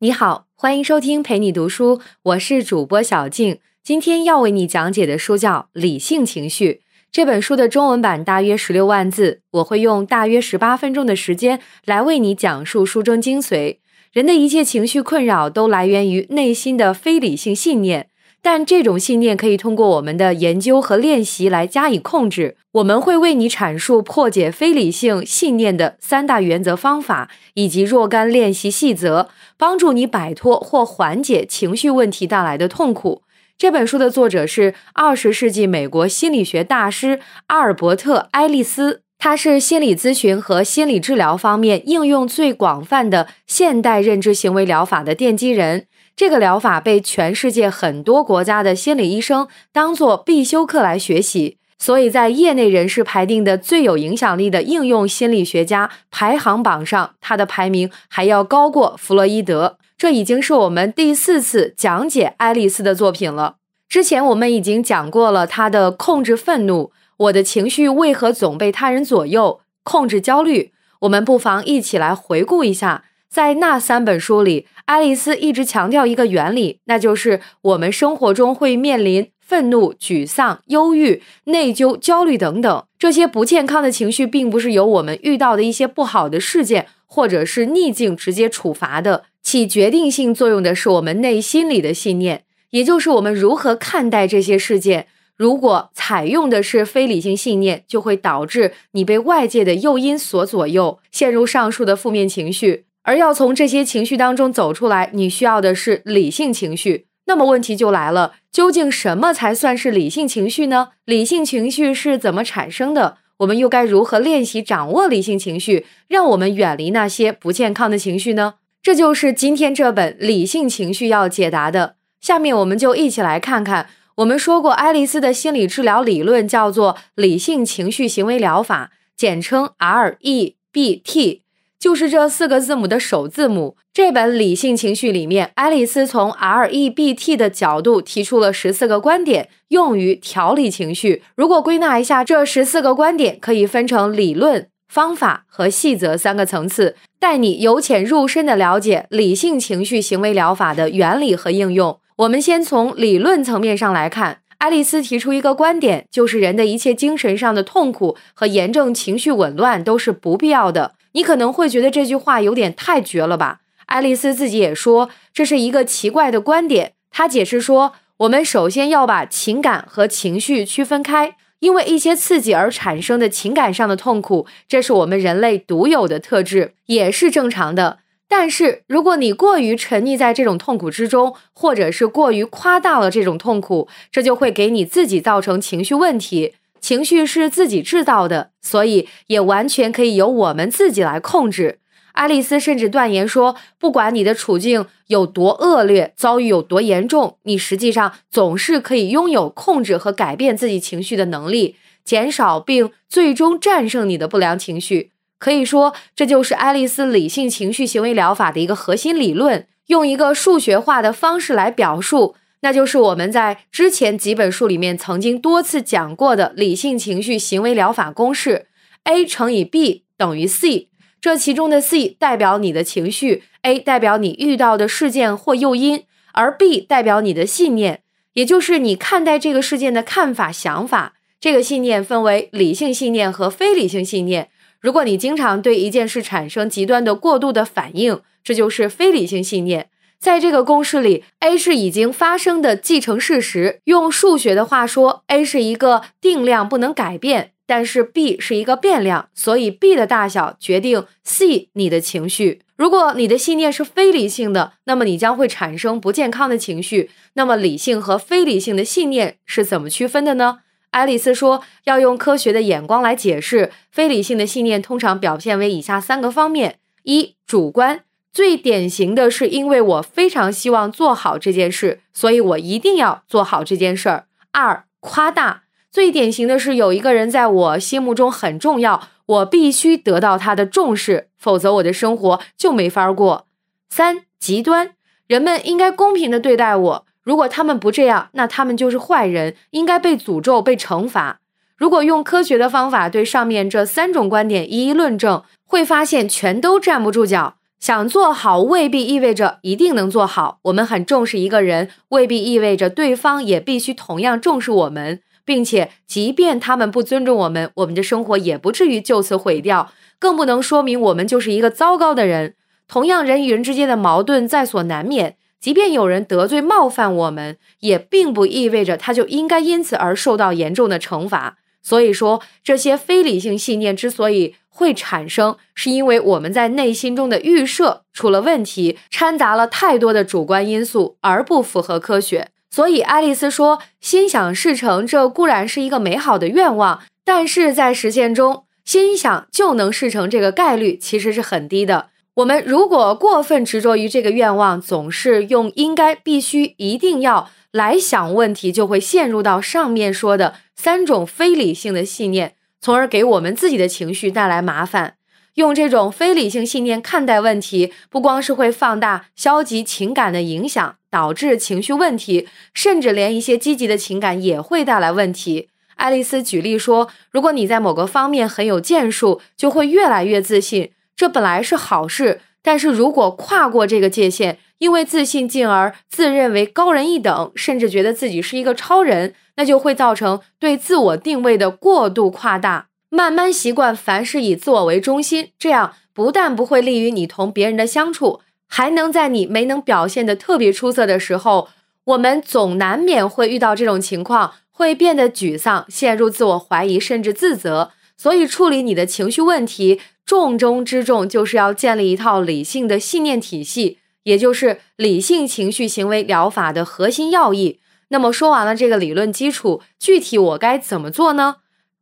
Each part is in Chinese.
你好，欢迎收听陪你读书，我是主播小静。今天要为你讲解的书叫《理性情绪》。这本书的中文版大约十六万字，我会用大约十八分钟的时间来为你讲述书中精髓。人的一切情绪困扰都来源于内心的非理性信念。但这种信念可以通过我们的研究和练习来加以控制。我们会为你阐述破解非理性信念的三大原则方法，以及若干练习细则，帮助你摆脱或缓解情绪问题带来的痛苦。这本书的作者是二十世纪美国心理学大师阿尔伯特·埃利斯，他是心理咨询和心理治疗方面应用最广泛的现代认知行为疗法的奠基人。这个疗法被全世界很多国家的心理医生当做必修课来学习，所以在业内人士排定的最有影响力的应用心理学家排行榜上，他的排名还要高过弗洛伊德。这已经是我们第四次讲解爱丽丝的作品了。之前我们已经讲过了他的控制愤怒，我的情绪为何总被他人左右，控制焦虑。我们不妨一起来回顾一下。在那三本书里，爱丽丝一直强调一个原理，那就是我们生活中会面临愤怒、沮丧、忧郁、内疚、焦虑等等这些不健康的情绪，并不是由我们遇到的一些不好的事件或者是逆境直接处罚的。起决定性作用的是我们内心里的信念，也就是我们如何看待这些事件。如果采用的是非理性信念，就会导致你被外界的诱因所左右，陷入上述的负面情绪。而要从这些情绪当中走出来，你需要的是理性情绪。那么问题就来了，究竟什么才算是理性情绪呢？理性情绪是怎么产生的？我们又该如何练习掌握理性情绪，让我们远离那些不健康的情绪呢？这就是今天这本《理性情绪》要解答的。下面我们就一起来看看。我们说过，爱丽丝的心理治疗理论叫做理性情绪行为疗法，简称 REBT。就是这四个字母的首字母。这本理性情绪里面，爱丽丝从 REBT 的角度提出了十四个观点，用于调理情绪。如果归纳一下，这十四个观点可以分成理论、方法和细则三个层次，带你由浅入深的了解理性情绪行为疗法的原理和应用。我们先从理论层面上来看，爱丽丝提出一个观点，就是人的一切精神上的痛苦和炎症情绪紊乱都是不必要的。你可能会觉得这句话有点太绝了吧？爱丽丝自己也说这是一个奇怪的观点。她解释说，我们首先要把情感和情绪区分开，因为一些刺激而产生的情感上的痛苦，这是我们人类独有的特质，也是正常的。但是如果你过于沉溺在这种痛苦之中，或者是过于夸大了这种痛苦，这就会给你自己造成情绪问题。情绪是自己制造的，所以也完全可以由我们自己来控制。爱丽丝甚至断言说，不管你的处境有多恶劣，遭遇有多严重，你实际上总是可以拥有控制和改变自己情绪的能力，减少并最终战胜你的不良情绪。可以说，这就是爱丽丝理性情绪行为疗法的一个核心理论。用一个数学化的方式来表述。那就是我们在之前几本书里面曾经多次讲过的理性情绪行为疗法公式：A 乘以 B 等于 C。这其中的 C 代表你的情绪，A 代表你遇到的事件或诱因，而 B 代表你的信念，也就是你看待这个事件的看法、想法。这个信念分为理性信念和非理性信念。如果你经常对一件事产生极端的过度的反应，这就是非理性信念。在这个公式里，A 是已经发生的既成事实。用数学的话说，A 是一个定量，不能改变；但是 B 是一个变量，所以 B 的大小决定 C 你的情绪。如果你的信念是非理性的，那么你将会产生不健康的情绪。那么理性和非理性的信念是怎么区分的呢？爱丽丝说，要用科学的眼光来解释。非理性的信念通常表现为以下三个方面：一、主观。最典型的是，因为我非常希望做好这件事，所以我一定要做好这件事儿。二、夸大。最典型的是，有一个人在我心目中很重要，我必须得到他的重视，否则我的生活就没法过。三、极端。人们应该公平的对待我，如果他们不这样，那他们就是坏人，应该被诅咒、被惩罚。如果用科学的方法对上面这三种观点一一论证，会发现全都站不住脚。想做好未必意味着一定能做好。我们很重视一个人，未必意味着对方也必须同样重视我们，并且即便他们不尊重我们，我们的生活也不至于就此毁掉，更不能说明我们就是一个糟糕的人。同样，人与人之间的矛盾在所难免，即便有人得罪冒犯我们，也并不意味着他就应该因此而受到严重的惩罚。所以说，这些非理性信念之所以会产生，是因为我们在内心中的预设出了问题，掺杂了太多的主观因素，而不符合科学。所以，爱丽丝说：“心想事成，这固然是一个美好的愿望，但是在实现中，心想就能事成这个概率其实是很低的。我们如果过分执着于这个愿望，总是用应该、必须、一定要。”来想问题，就会陷入到上面说的三种非理性的信念，从而给我们自己的情绪带来麻烦。用这种非理性信念看待问题，不光是会放大消极情感的影响，导致情绪问题，甚至连一些积极的情感也会带来问题。爱丽丝举例说，如果你在某个方面很有建树，就会越来越自信，这本来是好事。但是如果跨过这个界限，因为自信，进而自认为高人一等，甚至觉得自己是一个超人，那就会造成对自我定位的过度夸大。慢慢习惯凡事以自我为中心，这样不但不会利于你同别人的相处，还能在你没能表现的特别出色的时候，我们总难免会遇到这种情况，会变得沮丧，陷入自我怀疑，甚至自责。所以，处理你的情绪问题，重中之重就是要建立一套理性的信念体系。也就是理性情绪行为疗法的核心要义。那么说完了这个理论基础，具体我该怎么做呢？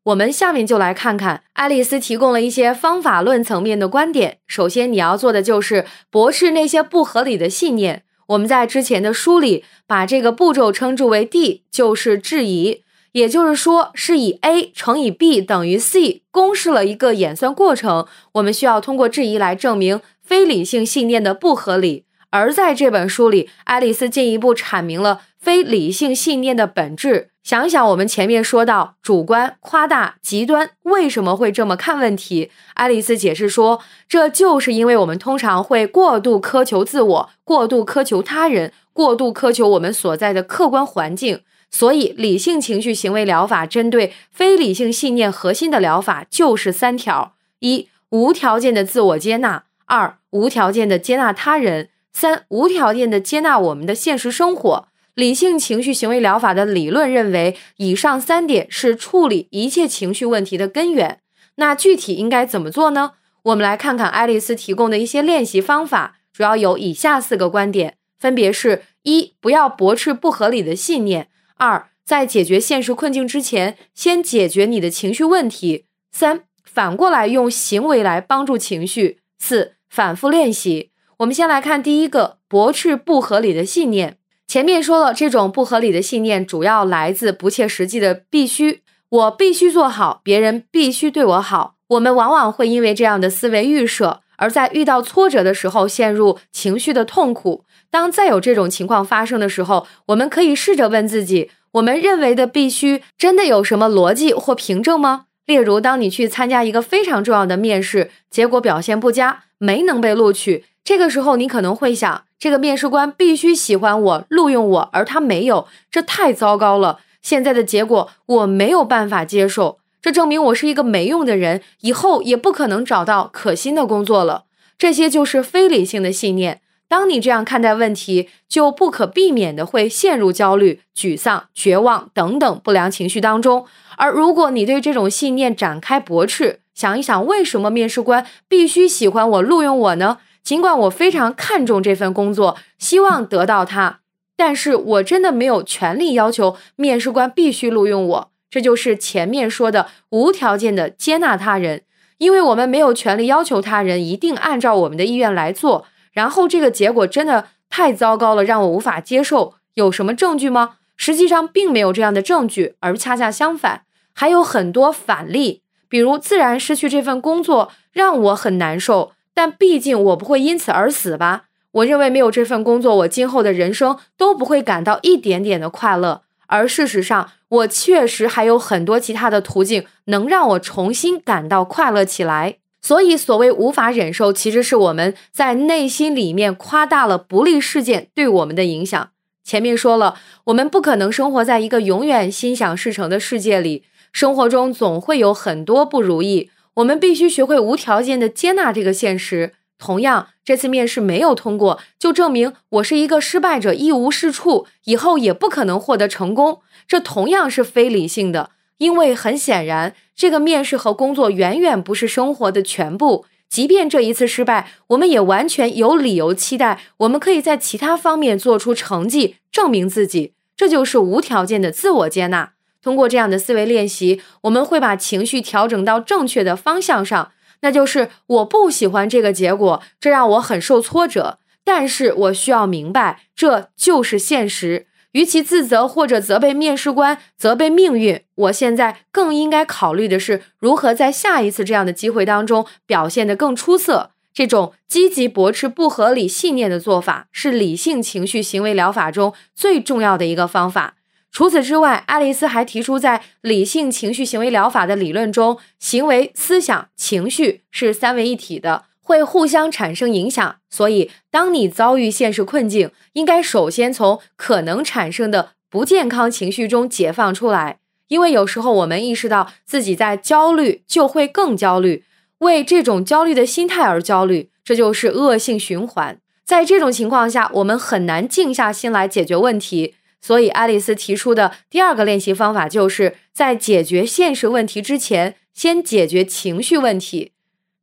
我们下面就来看看爱丽丝提供了一些方法论层面的观点。首先，你要做的就是驳斥那些不合理的信念。我们在之前的书里把这个步骤称之为 D，就是质疑。也就是说，是以 A 乘以 B 等于 C 公式了一个演算过程。我们需要通过质疑来证明非理性信念的不合理。而在这本书里，爱丽丝进一步阐明了非理性信念的本质。想想我们前面说到主观、夸大、极端为什么会这么看问题？爱丽丝解释说，这就是因为我们通常会过度苛求自我，过度苛求他人，过度苛求我们所在的客观环境。所以，理性情绪行为疗法针对非理性信念核心的疗法就是三条：一、无条件的自我接纳；二、无条件的接纳他人。三无条件的接纳我们的现实生活，理性情绪行为疗法的理论认为，以上三点是处理一切情绪问题的根源。那具体应该怎么做呢？我们来看看爱丽丝提供的一些练习方法，主要有以下四个观点，分别是：一、不要驳斥不合理的信念；二、在解决现实困境之前，先解决你的情绪问题；三、反过来用行为来帮助情绪；四、反复练习。我们先来看第一个驳斥不合理的信念。前面说了，这种不合理的信念主要来自不切实际的必须，我必须做好，别人必须对我好。我们往往会因为这样的思维预设，而在遇到挫折的时候陷入情绪的痛苦。当再有这种情况发生的时候，我们可以试着问自己：我们认为的必须真的有什么逻辑或凭证吗？例如，当你去参加一个非常重要的面试，结果表现不佳，没能被录取。这个时候，你可能会想，这个面试官必须喜欢我，录用我，而他没有，这太糟糕了。现在的结果我没有办法接受，这证明我是一个没用的人，以后也不可能找到可心的工作了。这些就是非理性的信念。当你这样看待问题，就不可避免的会陷入焦虑、沮丧、绝望等等不良情绪当中。而如果你对这种信念展开驳斥，想一想，为什么面试官必须喜欢我、录用我呢？尽管我非常看重这份工作，希望得到它，但是我真的没有权利要求面试官必须录用我。这就是前面说的无条件的接纳他人，因为我们没有权利要求他人一定按照我们的意愿来做。然后这个结果真的太糟糕了，让我无法接受。有什么证据吗？实际上并没有这样的证据，而恰恰相反，还有很多反例，比如自然失去这份工作让我很难受。但毕竟我不会因此而死吧？我认为没有这份工作，我今后的人生都不会感到一点点的快乐。而事实上，我确实还有很多其他的途径能让我重新感到快乐起来。所以，所谓无法忍受，其实是我们在内心里面夸大了不利事件对我们的影响。前面说了，我们不可能生活在一个永远心想事成的世界里，生活中总会有很多不如意，我们必须学会无条件的接纳这个现实。同样，这次面试没有通过，就证明我是一个失败者，一无是处，以后也不可能获得成功。这同样是非理性的。因为很显然，这个面试和工作远远不是生活的全部。即便这一次失败，我们也完全有理由期待我们可以在其他方面做出成绩，证明自己。这就是无条件的自我接纳。通过这样的思维练习，我们会把情绪调整到正确的方向上，那就是我不喜欢这个结果，这让我很受挫折。但是我需要明白，这就是现实。与其自责或者责备面试官、责备命运，我现在更应该考虑的是如何在下一次这样的机会当中表现得更出色。这种积极驳斥不合理信念的做法，是理性情绪行为疗法中最重要的一个方法。除此之外，爱丽丝还提出，在理性情绪行为疗法的理论中，行为、思想、情绪是三位一体的。会互相产生影响，所以当你遭遇现实困境，应该首先从可能产生的不健康情绪中解放出来。因为有时候我们意识到自己在焦虑，就会更焦虑，为这种焦虑的心态而焦虑，这就是恶性循环。在这种情况下，我们很难静下心来解决问题。所以，爱丽丝提出的第二个练习方法，就是在解决现实问题之前，先解决情绪问题。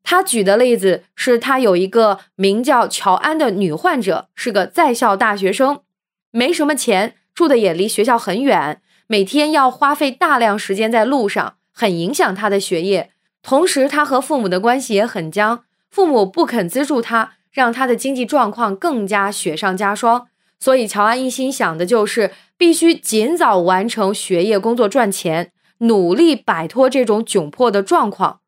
她举的例子是她有一个名叫乔安的女患者，是个在校大学生，没什么钱，住的也离学校很远，每天要花费大量时间在路上，很影响她的学业。同时，她和父母的关系也很僵，父母不肯资助她，让她的经济状况更加雪上加霜。所以，乔安一心想的就是必须尽早完成学业、工作、赚钱，努力摆脱这种窘迫的状况。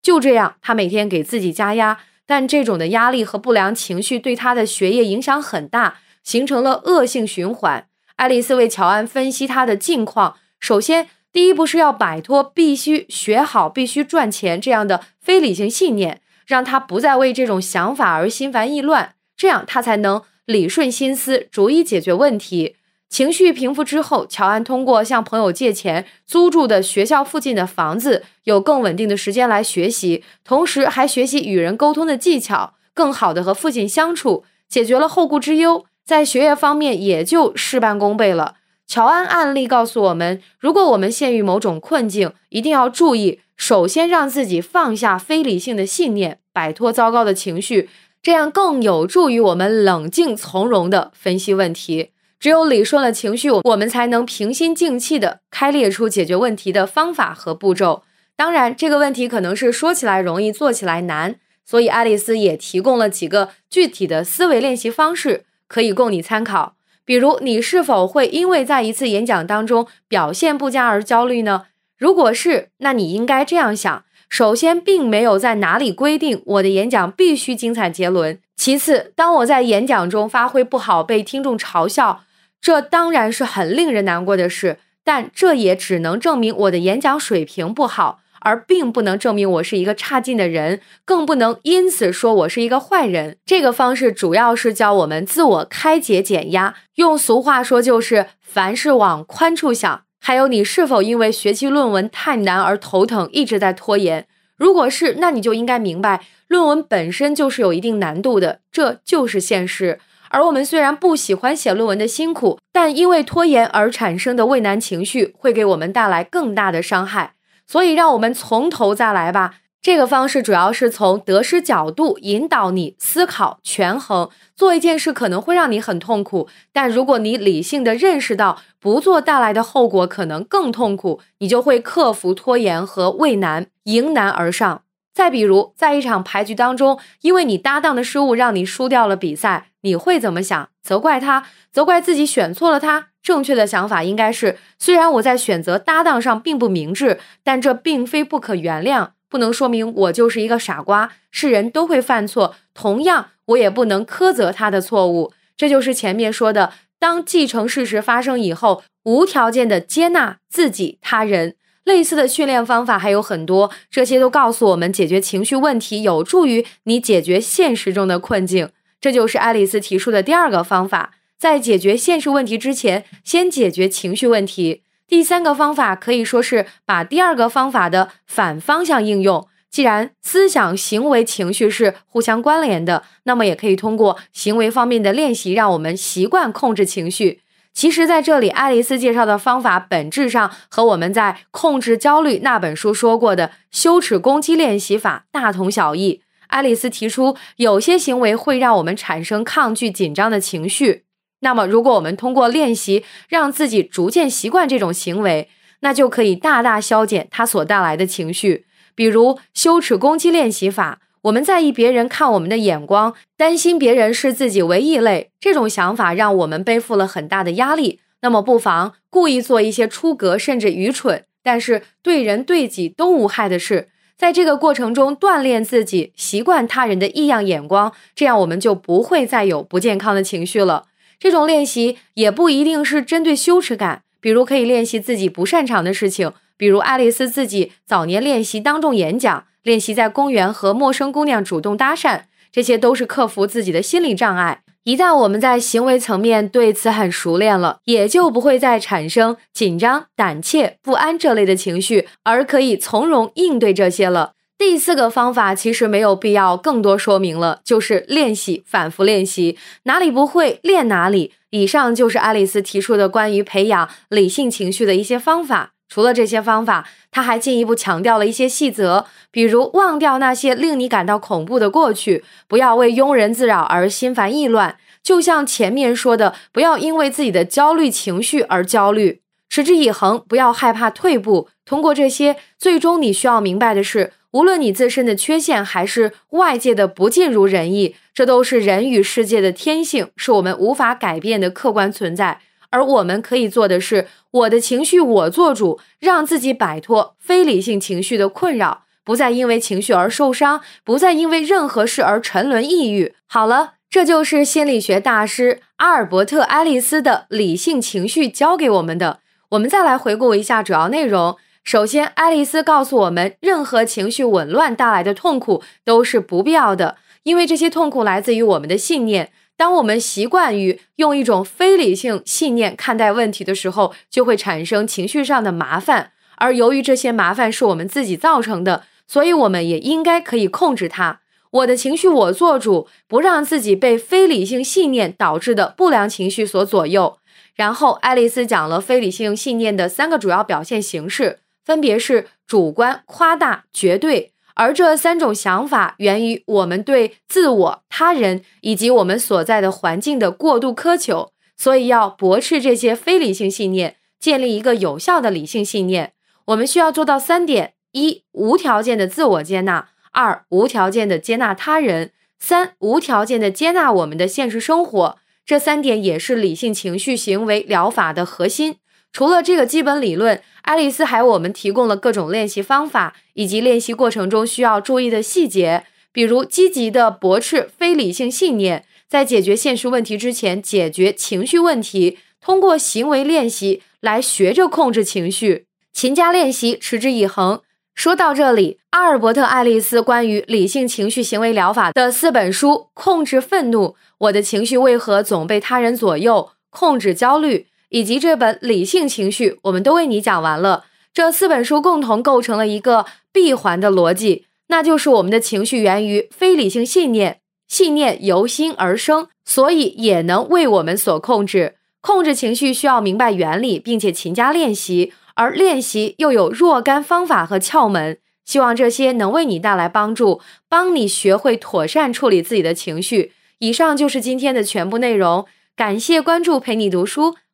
就这样，他每天给自己加压，但这种的压力和不良情绪对他的学业影响很大，形成了恶性循环。爱丽丝为乔安分析他的近况，首先，第一步是要摆脱必须学好、必须赚钱这样的非理性信念，让他不再为这种想法而心烦意乱，这样他才能理顺心思，逐一解决问题。情绪平复之后，乔安通过向朋友借钱租住的学校附近的房子，有更稳定的时间来学习，同时还学习与人沟通的技巧，更好的和父亲相处，解决了后顾之忧，在学业方面也就事半功倍了。乔安案例告诉我们，如果我们陷于某种困境，一定要注意，首先让自己放下非理性的信念，摆脱糟糕的情绪，这样更有助于我们冷静从容的分析问题。只有理顺了情绪，我们才能平心静气的开列出解决问题的方法和步骤。当然，这个问题可能是说起来容易，做起来难，所以爱丽丝也提供了几个具体的思维练习方式，可以供你参考。比如，你是否会因为在一次演讲当中表现不佳而焦虑呢？如果是，那你应该这样想：首先，并没有在哪里规定我的演讲必须精彩绝伦；其次，当我在演讲中发挥不好，被听众嘲笑。这当然是很令人难过的事，但这也只能证明我的演讲水平不好，而并不能证明我是一个差劲的人，更不能因此说我是一个坏人。这个方式主要是教我们自我开解、减压，用俗话说就是凡事往宽处想。还有，你是否因为学期论文太难而头疼，一直在拖延？如果是，那你就应该明白，论文本身就是有一定难度的，这就是现实。而我们虽然不喜欢写论文的辛苦，但因为拖延而产生的畏难情绪会给我们带来更大的伤害。所以，让我们从头再来吧。这个方式主要是从得失角度引导你思考、权衡。做一件事可能会让你很痛苦，但如果你理性的认识到不做带来的后果可能更痛苦，你就会克服拖延和畏难，迎难而上。再比如，在一场牌局当中，因为你搭档的失误让你输掉了比赛，你会怎么想？责怪他，责怪自己选错了他？正确的想法应该是：虽然我在选择搭档上并不明智，但这并非不可原谅，不能说明我就是一个傻瓜。是人都会犯错，同样，我也不能苛责他的错误。这就是前面说的，当继承事实发生以后，无条件的接纳自己、他人。类似的训练方法还有很多，这些都告诉我们解决情绪问题有助于你解决现实中的困境。这就是爱丽丝提出的第二个方法，在解决现实问题之前，先解决情绪问题。第三个方法可以说是把第二个方法的反方向应用。既然思想、行为、情绪是互相关联的，那么也可以通过行为方面的练习，让我们习惯控制情绪。其实，在这里，爱丽丝介绍的方法本质上和我们在《控制焦虑》那本书说过的羞耻攻击练习法大同小异。爱丽丝提出，有些行为会让我们产生抗拒、紧张的情绪。那么，如果我们通过练习让自己逐渐习惯这种行为，那就可以大大消减它所带来的情绪。比如，羞耻攻击练习法。我们在意别人看我们的眼光，担心别人视自己为异类，这种想法让我们背负了很大的压力。那么，不妨故意做一些出格甚至愚蠢，但是对人对己都无害的事，在这个过程中锻炼自己，习惯他人的异样眼光，这样我们就不会再有不健康的情绪了。这种练习也不一定是针对羞耻感，比如可以练习自己不擅长的事情，比如爱丽丝自己早年练习当众演讲。练习在公园和陌生姑娘主动搭讪，这些都是克服自己的心理障碍。一旦我们在行为层面对此很熟练了，也就不会再产生紧张、胆怯、不安这类的情绪，而可以从容应对这些了。第四个方法其实没有必要更多说明了，就是练习，反复练习，哪里不会练哪里。以上就是爱丽丝提出的关于培养理性情绪的一些方法。除了这些方法，她还进一步强调了一些细则，比如忘掉那些令你感到恐怖的过去，不要为庸人自扰而心烦意乱。就像前面说的，不要因为自己的焦虑情绪而焦虑，持之以恒，不要害怕退步。通过这些，最终你需要明白的是，无论你自身的缺陷还是外界的不尽如人意，这都是人与世界的天性，是我们无法改变的客观存在。而我们可以做的是，我的情绪我做主，让自己摆脱非理性情绪的困扰，不再因为情绪而受伤，不再因为任何事而沉沦抑郁。好了，这就是心理学大师阿尔伯特·爱丽丝的理性情绪教给我们的。我们再来回顾一下主要内容。首先，爱丽丝告诉我们，任何情绪紊乱带来的痛苦都是不必要的，因为这些痛苦来自于我们的信念。当我们习惯于用一种非理性信念看待问题的时候，就会产生情绪上的麻烦。而由于这些麻烦是我们自己造成的，所以我们也应该可以控制它。我的情绪我做主，不让自己被非理性信念导致的不良情绪所左右。然后，爱丽丝讲了非理性信念的三个主要表现形式，分别是主观、夸大、绝对。而这三种想法源于我们对自我、他人以及我们所在的环境的过度苛求，所以要驳斥这些非理性信念，建立一个有效的理性信念。我们需要做到三点：一、无条件的自我接纳；二、无条件的接纳他人；三、无条件的接纳我们的现实生活。这三点也是理性情绪行为疗法的核心。除了这个基本理论，爱丽丝还为我们提供了各种练习方法，以及练习过程中需要注意的细节，比如积极的驳斥非理性信念，在解决现实问题之前解决情绪问题，通过行为练习来学着控制情绪，勤加练习，持之以恒。说到这里，阿尔伯特·爱丽丝关于理性情绪行为疗法的四本书《控制愤怒》《我的情绪为何总被他人左右》《控制焦虑》。以及这本理性情绪，我们都为你讲完了。这四本书共同构成了一个闭环的逻辑，那就是我们的情绪源于非理性信念，信念由心而生，所以也能为我们所控制。控制情绪需要明白原理，并且勤加练习，而练习又有若干方法和窍门。希望这些能为你带来帮助，帮你学会妥善处理自己的情绪。以上就是今天的全部内容，感谢关注，陪你读书。